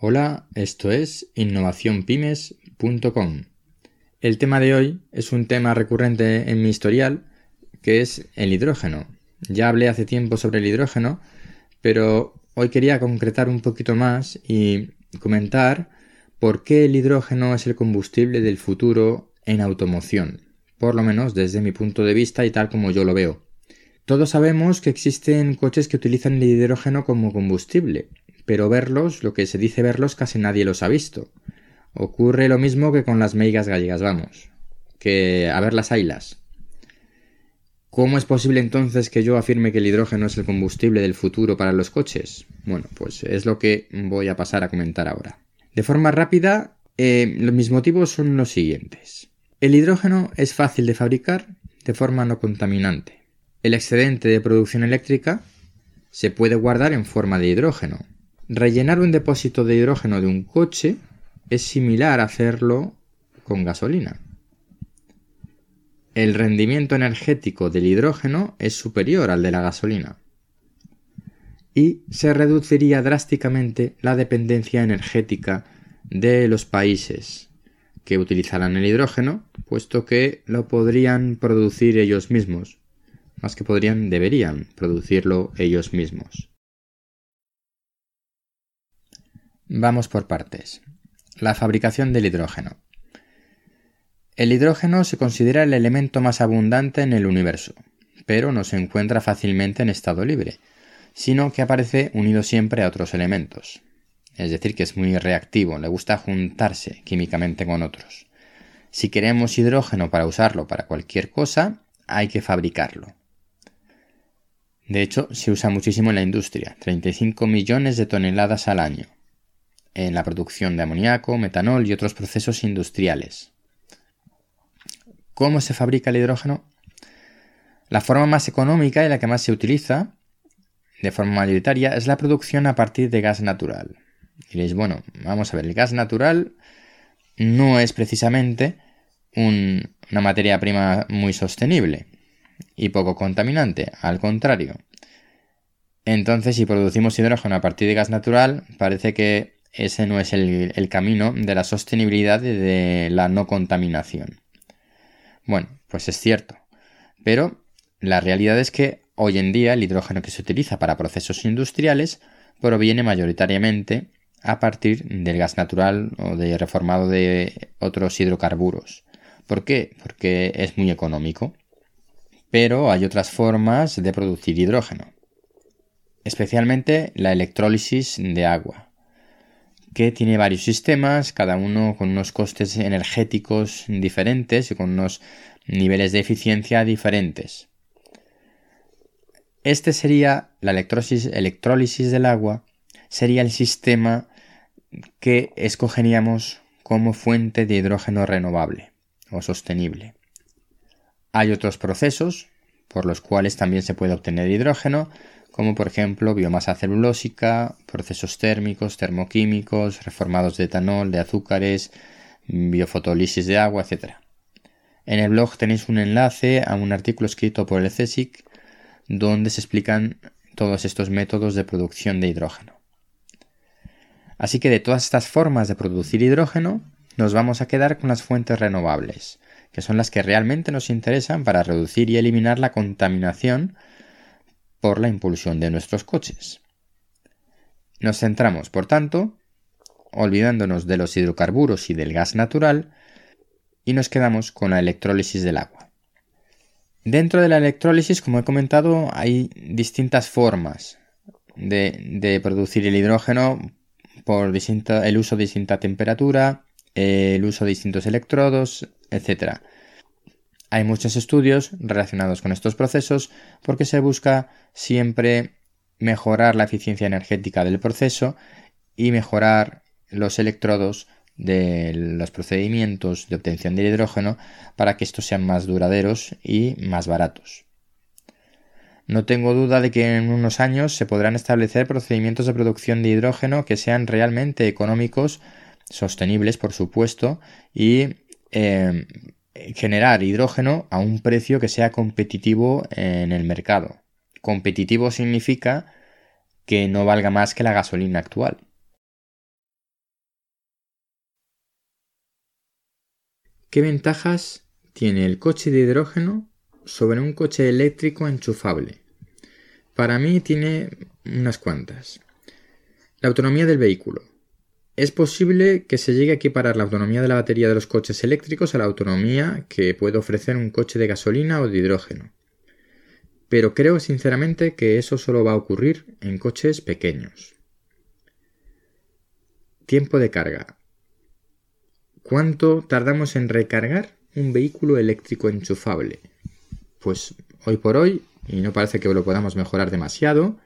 Hola, esto es innovacionpymes.com. El tema de hoy es un tema recurrente en mi historial, que es el hidrógeno. Ya hablé hace tiempo sobre el hidrógeno, pero hoy quería concretar un poquito más y comentar por qué el hidrógeno es el combustible del futuro en automoción, por lo menos desde mi punto de vista y tal como yo lo veo. Todos sabemos que existen coches que utilizan el hidrógeno como combustible, pero verlos, lo que se dice verlos, casi nadie los ha visto. Ocurre lo mismo que con las meigas gallegas, vamos. Que a ver las ailas. ¿Cómo es posible entonces que yo afirme que el hidrógeno es el combustible del futuro para los coches? Bueno, pues es lo que voy a pasar a comentar ahora. De forma rápida, eh, mis motivos son los siguientes. El hidrógeno es fácil de fabricar de forma no contaminante. El excedente de producción eléctrica se puede guardar en forma de hidrógeno, Rellenar un depósito de hidrógeno de un coche es similar a hacerlo con gasolina. El rendimiento energético del hidrógeno es superior al de la gasolina. Y se reduciría drásticamente la dependencia energética de los países que utilizarán el hidrógeno, puesto que lo podrían producir ellos mismos, más que podrían, deberían producirlo ellos mismos. Vamos por partes. La fabricación del hidrógeno. El hidrógeno se considera el elemento más abundante en el universo, pero no se encuentra fácilmente en estado libre, sino que aparece unido siempre a otros elementos. Es decir, que es muy reactivo, le gusta juntarse químicamente con otros. Si queremos hidrógeno para usarlo para cualquier cosa, hay que fabricarlo. De hecho, se usa muchísimo en la industria, 35 millones de toneladas al año en la producción de amoníaco, metanol y otros procesos industriales. ¿Cómo se fabrica el hidrógeno? La forma más económica y la que más se utiliza, de forma mayoritaria, es la producción a partir de gas natural. Diréis, bueno, vamos a ver, el gas natural no es precisamente una materia prima muy sostenible y poco contaminante, al contrario. Entonces, si producimos hidrógeno a partir de gas natural, parece que ese no es el, camino de la sostenibilidad y de la no contaminación. Bueno, pues es cierto. Pero la realidad es que hoy en día el hidrógeno que se utiliza para procesos industriales proviene mayoritariamente a partir del gas natural o de reformado de otros hidrocarburos. ¿Por qué? Porque es muy económico. Pero hay otras formas de producir hidrógeno, especialmente la electrólisis de agua que tiene varios sistemas, cada uno con unos costes energéticos diferentes y con unos niveles de eficiencia diferentes. Este sería la electrólisis, del agua, sería el sistema que escogeríamos como fuente de hidrógeno renovable o sostenible. Hay otros procesos por los cuales también se puede obtener hidrógeno, como por ejemplo biomasa celulósica, procesos térmicos, termoquímicos, reformados de etanol, de azúcares, biofotolisis de agua, etc. En el blog tenéis un enlace a un artículo escrito por el CSIC donde se explican todos estos métodos de producción de hidrógeno. Así que de todas estas formas de producir hidrógeno, nos vamos a quedar con las fuentes renovables, que son las que realmente nos interesan para reducir y eliminar la contaminación por la impulsión de nuestros coches. Nos centramos, por tanto, olvidándonos de los hidrocarburos y del gas natural, y nos quedamos con la electrólisis del agua. Dentro de la electrólisis, como he comentado, hay distintas formas de, producir el hidrógeno por el uso de distinta temperatura, el uso de distintos electrodos, etc. Hay muchos estudios relacionados con estos procesos porque se busca siempre mejorar la eficiencia energética del proceso y mejorar los electrodos de los procedimientos de obtención de hidrógeno para que estos sean más duraderos y más baratos. No tengo duda de que en unos años se podrán establecer procedimientos de producción de hidrógeno que sean realmente económicos, sostenibles por supuesto, y eh, eh, generar hidrógeno a un precio que sea competitivo en el mercado. Competitivo significa que no valga más que la gasolina actual. ¿Qué ventajas tiene el coche de hidrógeno sobre un coche eléctrico enchufable? Para mí tiene unas cuantas. La autonomía del vehículo. Es posible que se llegue a equiparar la autonomía de la batería de los coches eléctricos a la autonomía que puede ofrecer un coche de gasolina o de hidrógeno. Pero creo sinceramente que eso solo va a ocurrir en coches pequeños. Tiempo de carga. ¿Cuánto tardamos en recargar un vehículo eléctrico enchufable? Pues hoy por hoy, y no parece que lo podamos mejorar demasiado,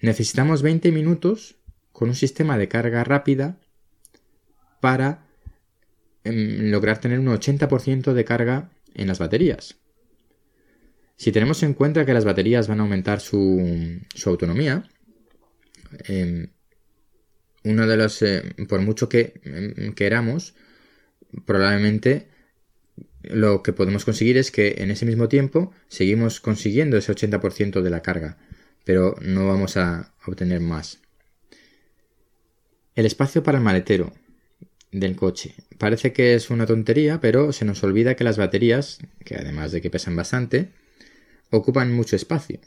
necesitamos 20 minutos con un sistema de carga rápida para em, lograr tener un 80% de carga en las baterías. Si tenemos en cuenta que las baterías van a aumentar su, autonomía, em, uno de los, eh, por mucho que em, queramos, probablemente lo que podemos conseguir es que en ese mismo tiempo seguimos consiguiendo ese 80% de la carga, pero no vamos a obtener más. El espacio para el maletero del coche. Parece que es una tontería, pero se nos olvida que las baterías, que además de que pesan bastante, ocupan mucho espacio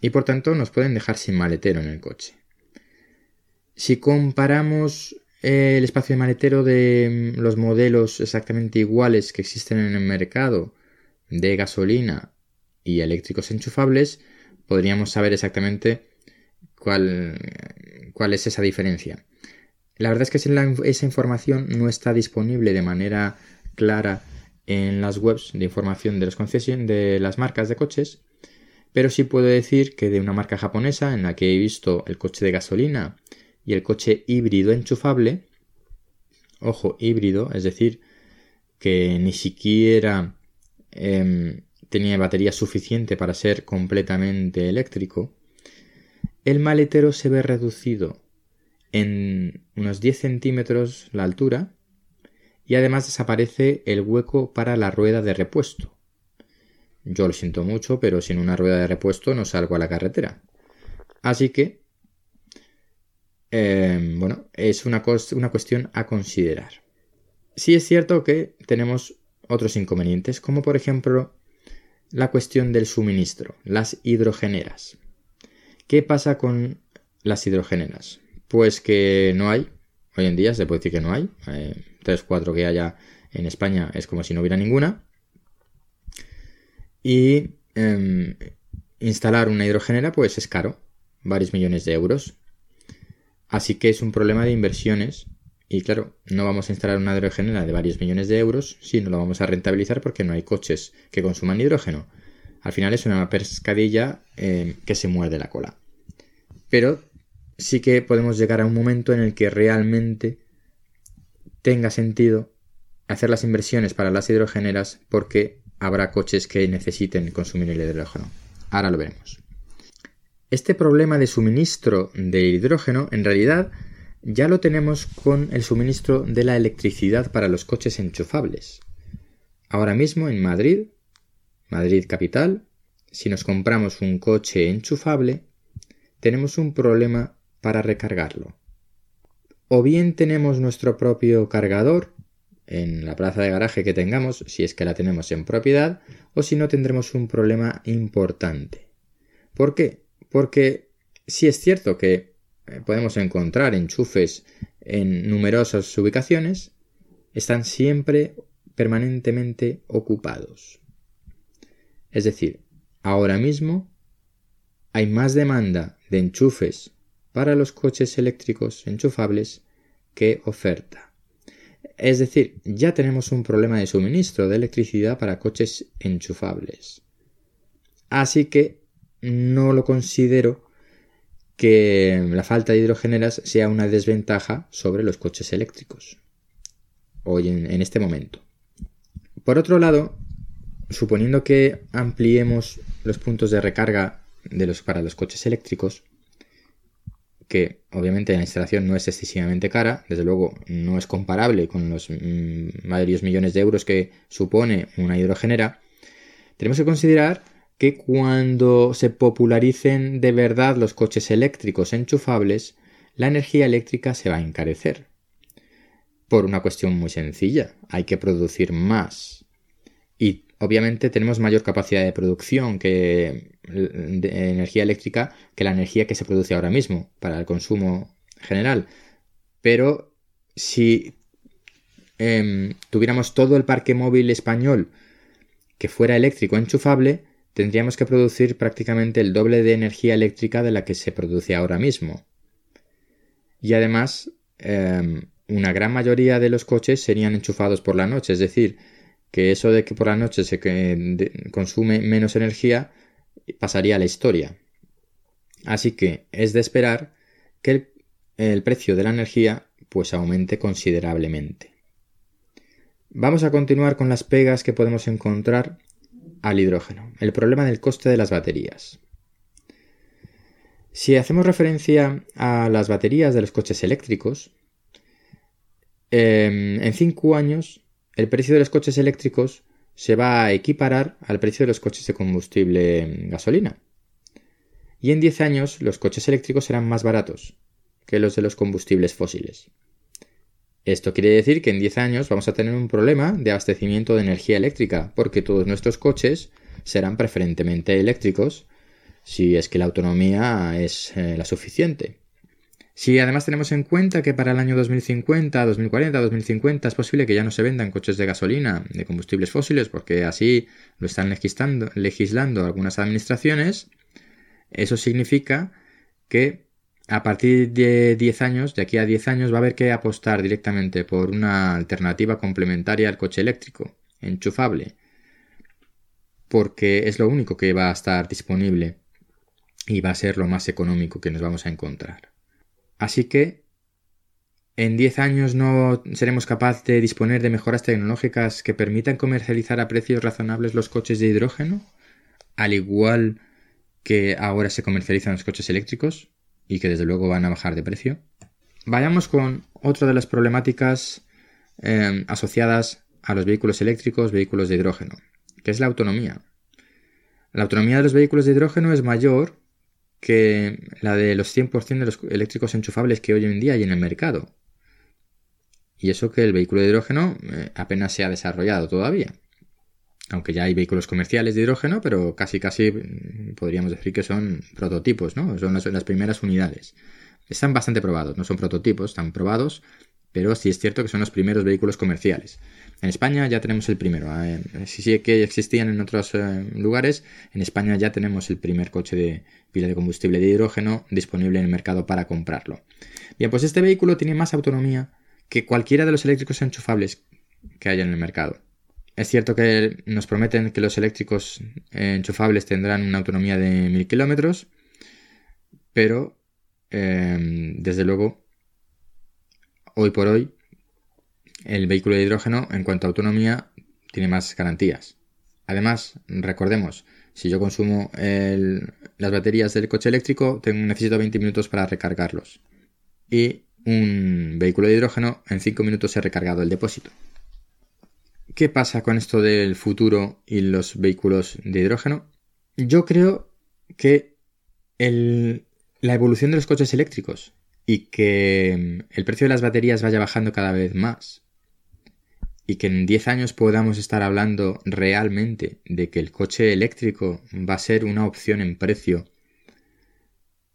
y por tanto nos pueden dejar sin maletero en el coche. Si comparamos el espacio de maletero de mm, los modelos exactamente iguales que existen en el mercado de gasolina y eléctricos enchufables, podríamos saber exactamente cuál, cuál es esa diferencia. La verdad es que esa información no está disponible de manera clara en las webs de información de, los de las marcas de coches, pero sí puedo decir que de una marca japonesa en la que he visto el coche de gasolina y el coche híbrido enchufable, ojo, híbrido, es decir, que ni siquiera em, tenía batería suficiente para ser completamente eléctrico, el maletero se ve reducido en unos 10 centímetros la altura y además desaparece el hueco para la rueda de repuesto. Yo lo siento mucho, pero sin una rueda de repuesto no salgo a la carretera. Así que, em, bueno, es una, una cuestión a considerar. Sí es cierto que tenemos otros inconvenientes, como por ejemplo la cuestión del suministro, las hidrogeneras. ¿Qué pasa con las hidrogeneras? Pues que no hay, hoy en día se puede decir que no hay, eh, 3, 4 que haya en España es como si no hubiera ninguna. Y em, instalar una hidrogenera pues es caro, varios millones de euros. Así que es un problema de inversiones y claro, no vamos a instalar una hidrogenera de varios millones de euros si no lo vamos a rentabilizar porque no hay coches que consuman hidrógeno. Al final es una pescadilla em, que se muerde la cola. Pero sí que podemos llegar a un momento en el que realmente tenga sentido hacer las inversiones para las hidrogeneras porque habrá coches que necesiten consumir el hidrógeno. Ahora lo veremos. Este problema de suministro de hidrógeno en realidad ya lo tenemos con el suministro de la electricidad para los coches enchufables. Ahora mismo en Madrid, Madrid capital, si nos compramos un coche enchufable, tenemos un problema para recargarlo o bien tenemos nuestro propio cargador en la plaza de garaje que tengamos, si es que la tenemos en propiedad, o si no tendremos un problema importante. ¿Por qué? Porque si es cierto que eh, podemos encontrar enchufes en numerosas ubicaciones, están siempre permanentemente ocupados. Es decir, ahora mismo hay más demanda de enchufes para los coches eléctricos enchufables que oferta. Es decir, ya tenemos un problema de suministro de electricidad para coches enchufables. Así que no lo considero que la falta de hidrogeneras sea una desventaja sobre los coches eléctricos hoy en, este momento. Por otro lado, suponiendo que ampliemos los puntos de recarga de los, para los coches eléctricos, que obviamente la instalación no es excesivamente cara, desde luego no es comparable con los mm, varios millones de euros que supone una hidrogenera, tenemos que considerar que cuando se popularicen de verdad los coches eléctricos enchufables, la energía eléctrica se va a encarecer. Por una cuestión muy sencilla, hay que producir más. Obviamente tenemos mayor capacidad de producción que de energía eléctrica que la energía que se produce ahora mismo para el consumo general. Pero si em, tuviéramos todo el parque móvil español que fuera eléctrico enchufable, tendríamos que producir prácticamente el doble de energía eléctrica de la que se produce ahora mismo. Y además, em, una gran mayoría de los coches serían enchufados por la noche, es decir, que eso de que por la noche se consume menos energía pasaría a la historia. Así que es de esperar que el, precio de la energía pues aumente considerablemente. Vamos a continuar con las pegas que podemos encontrar al hidrógeno, el problema del coste de las baterías. Si hacemos referencia a las baterías de los coches eléctricos, em, en 5 años el precio de los coches eléctricos se va a equiparar al precio de los coches de combustible gasolina. Y en 10 años los coches eléctricos serán más baratos que los de los combustibles fósiles. Esto quiere decir que en 10 años vamos a tener un problema de abastecimiento de energía eléctrica, porque todos nuestros coches serán preferentemente eléctricos si es que la autonomía es eh, la suficiente. Si además tenemos en cuenta que para el año 2050, 2040, 2050 es posible que ya no se vendan coches de gasolina, de combustibles fósiles, porque así lo están legislando, algunas administraciones, eso significa que a partir de 10 años, de aquí a 10 años, va a haber que apostar directamente por una alternativa complementaria al coche eléctrico, enchufable, porque es lo único que va a estar disponible y va a ser lo más económico que nos vamos a encontrar. Así que en 10 años no seremos capaces de disponer de mejoras tecnológicas que permitan comercializar a precios razonables los coches de hidrógeno, al igual que ahora se comercializan los coches eléctricos y que desde luego van a bajar de precio. Vayamos con otra de las problemáticas eh, asociadas a los vehículos eléctricos, vehículos de hidrógeno, que es la autonomía. La autonomía de los vehículos de hidrógeno es mayor que la de los 100% de los eléctricos enchufables que hoy en día hay en el mercado. Y eso que el vehículo de hidrógeno eh, apenas se ha desarrollado todavía aunque ya hay vehículos comerciales de hidrógeno, pero casi casi mm, podríamos decir que son prototipos, ¿no? Son las, primeras unidades. Están bastante probados, no son prototipos, están probados, pero sí es cierto que son los primeros vehículos comerciales. En España ya tenemos el primero. ¿eh? Si sí que existían en otros eh, lugares, en España ya tenemos el primer coche de pila de combustible de hidrógeno disponible en el mercado para comprarlo. Bien, pues este vehículo tiene más autonomía que cualquiera de los eléctricos enchufables que haya en el mercado. Es cierto que nos prometen que los eléctricos enchufables tendrán una autonomía de 1000 kilómetros, pero desde luego, hoy por hoy, el vehículo de hidrógeno en cuanto a autonomía tiene más garantías. Además, recordemos, si yo consumo las baterías del coche eléctrico, tengo, necesito 20 minutos para recargarlos. Y un vehículo de hidrógeno en 5 minutos ha recargado el depósito. ¿Qué pasa con esto del futuro y los vehículos de hidrógeno? Yo creo que la evolución de los coches eléctricos y que el precio de las baterías vaya bajando cada vez más y que en 10 años podamos estar hablando realmente de que el coche eléctrico va a ser una opción en precio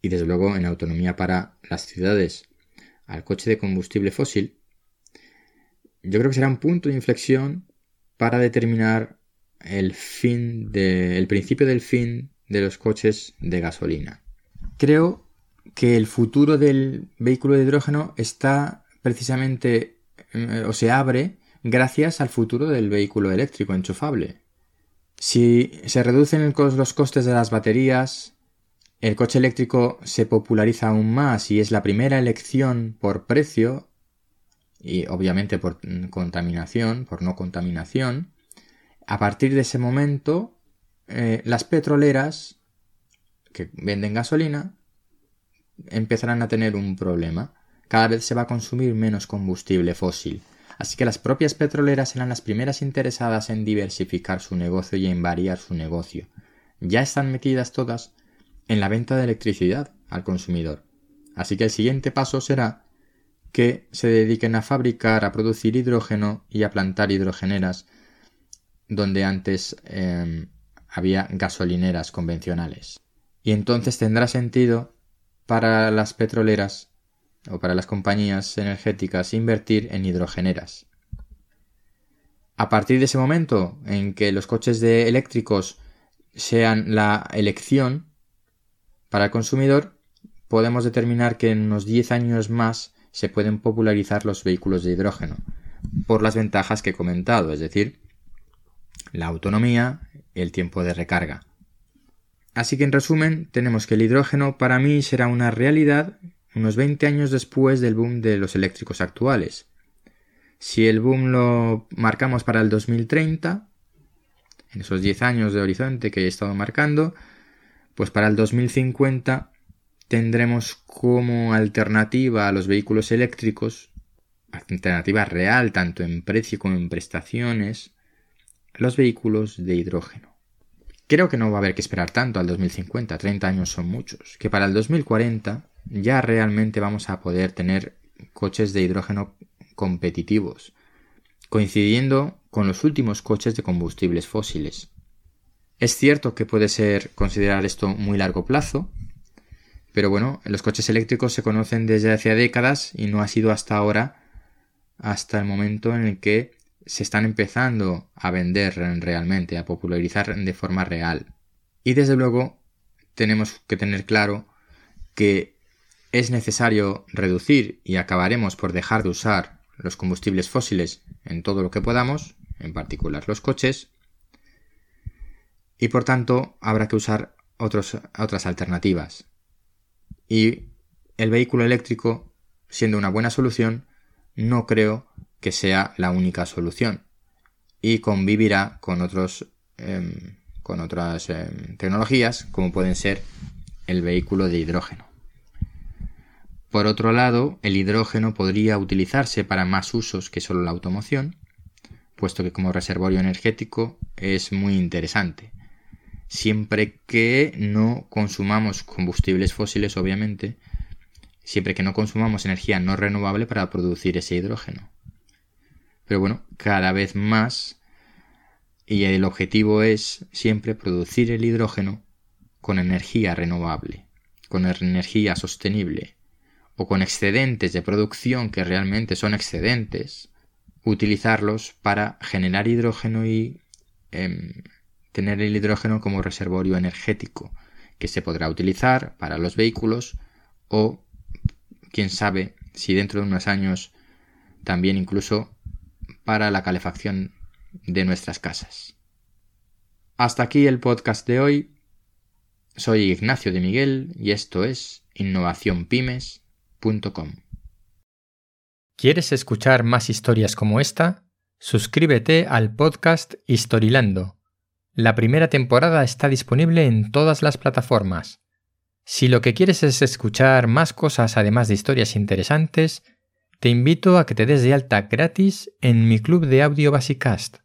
y desde luego en autonomía para las ciudades al coche de combustible fósil, yo creo que será un punto de inflexión para determinar el fin de, el principio del fin de los coches de gasolina. Creo que el futuro del vehículo de hidrógeno está precisamente eh, o se abre gracias al futuro del vehículo eléctrico enchufable. Si se reducen los costes de las baterías, el coche eléctrico se populariza aún más y es la primera elección por precio y obviamente por contaminación, por no contaminación, a partir de ese momento eh, las petroleras que venden gasolina empezarán a tener un problema. Cada vez se va a consumir menos combustible fósil. Así que las propias petroleras serán las primeras interesadas en diversificar su negocio y en variar su negocio. Ya están metidas todas en la venta de electricidad al consumidor. Así que el siguiente paso será que se dediquen a fabricar, a producir hidrógeno y a plantar hidrogeneras donde antes em, había gasolineras convencionales. Y entonces tendrá sentido para las petroleras o para las compañías energéticas invertir en hidrogeneras. A partir de ese momento en que los coches eléctricos sean la elección para el consumidor, podemos determinar que en unos 10 años más se pueden popularizar los vehículos de hidrógeno, por las ventajas que he comentado, es decir, la autonomía y el tiempo de recarga. Así que en resumen, tenemos que el hidrógeno para mí será una realidad unos 20 años después del boom de los eléctricos actuales. Si el boom lo marcamos para el 2030, en esos 10 años de horizonte que he estado marcando, pues para el 2050 tendremos como alternativa a los vehículos eléctricos, alternativa real tanto en precio como en prestaciones, los vehículos de hidrógeno. Creo que no va a haber que esperar tanto al 2050, 30 años son muchos, que para el 2040 ya realmente vamos a poder tener coches de hidrógeno competitivos, coincidiendo con los últimos coches de combustibles fósiles. Es cierto que puede ser considerar esto muy largo plazo, pero bueno, los coches eléctricos se conocen desde hace décadas y no ha sido hasta ahora, hasta el momento en el que se están empezando a vender realmente, a popularizar de forma real. Y desde luego tenemos que tener claro que es necesario reducir y acabaremos por dejar de usar los combustibles fósiles en todo lo que podamos, en particular los coches, y por tanto habrá que usar otras alternativas. Y el vehículo eléctrico, siendo una buena solución, no creo que sea la única solución y convivirá con otros em, con otras em, tecnologías como pueden ser el vehículo de hidrógeno. Por otro lado, el hidrógeno podría utilizarse para más usos que solo la automoción, puesto que como reservorio energético es muy interesante, siempre que no consumamos combustibles fósiles, obviamente, siempre que no consumamos energía no renovable para producir ese hidrógeno. Pero bueno, cada vez más y el objetivo es siempre producir el hidrógeno con energía renovable, con energía sostenible o con excedentes de producción que realmente son excedentes, utilizarlos para generar hidrógeno y em, tener el hidrógeno como reservorio energético que se podrá utilizar para los vehículos o quién sabe si dentro de unos años también incluso para la calefacción de nuestras casas. Hasta aquí el podcast de hoy. Soy Ignacio de Miguel y esto es innovacionpymes.com. ¿Quieres escuchar más historias como esta? Suscríbete al podcast Historilando. La primera temporada está disponible en todas las plataformas. Si lo que quieres es escuchar más cosas además de historias interesantes, te invito a que te des de alta gratis en mi club de audio Basicast.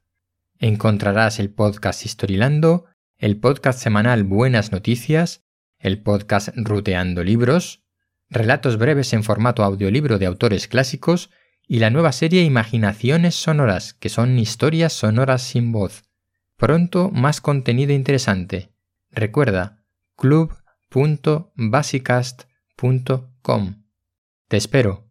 Encontrarás el podcast Historilando, el podcast semanal Buenas Noticias, el podcast Ruteando Libros, relatos breves en formato audiolibro de autores clásicos y la nueva serie Imaginaciones Sonoras, que son historias sonoras sin voz. Pronto más contenido interesante. Recuerda, club.basicast.com. Te espero.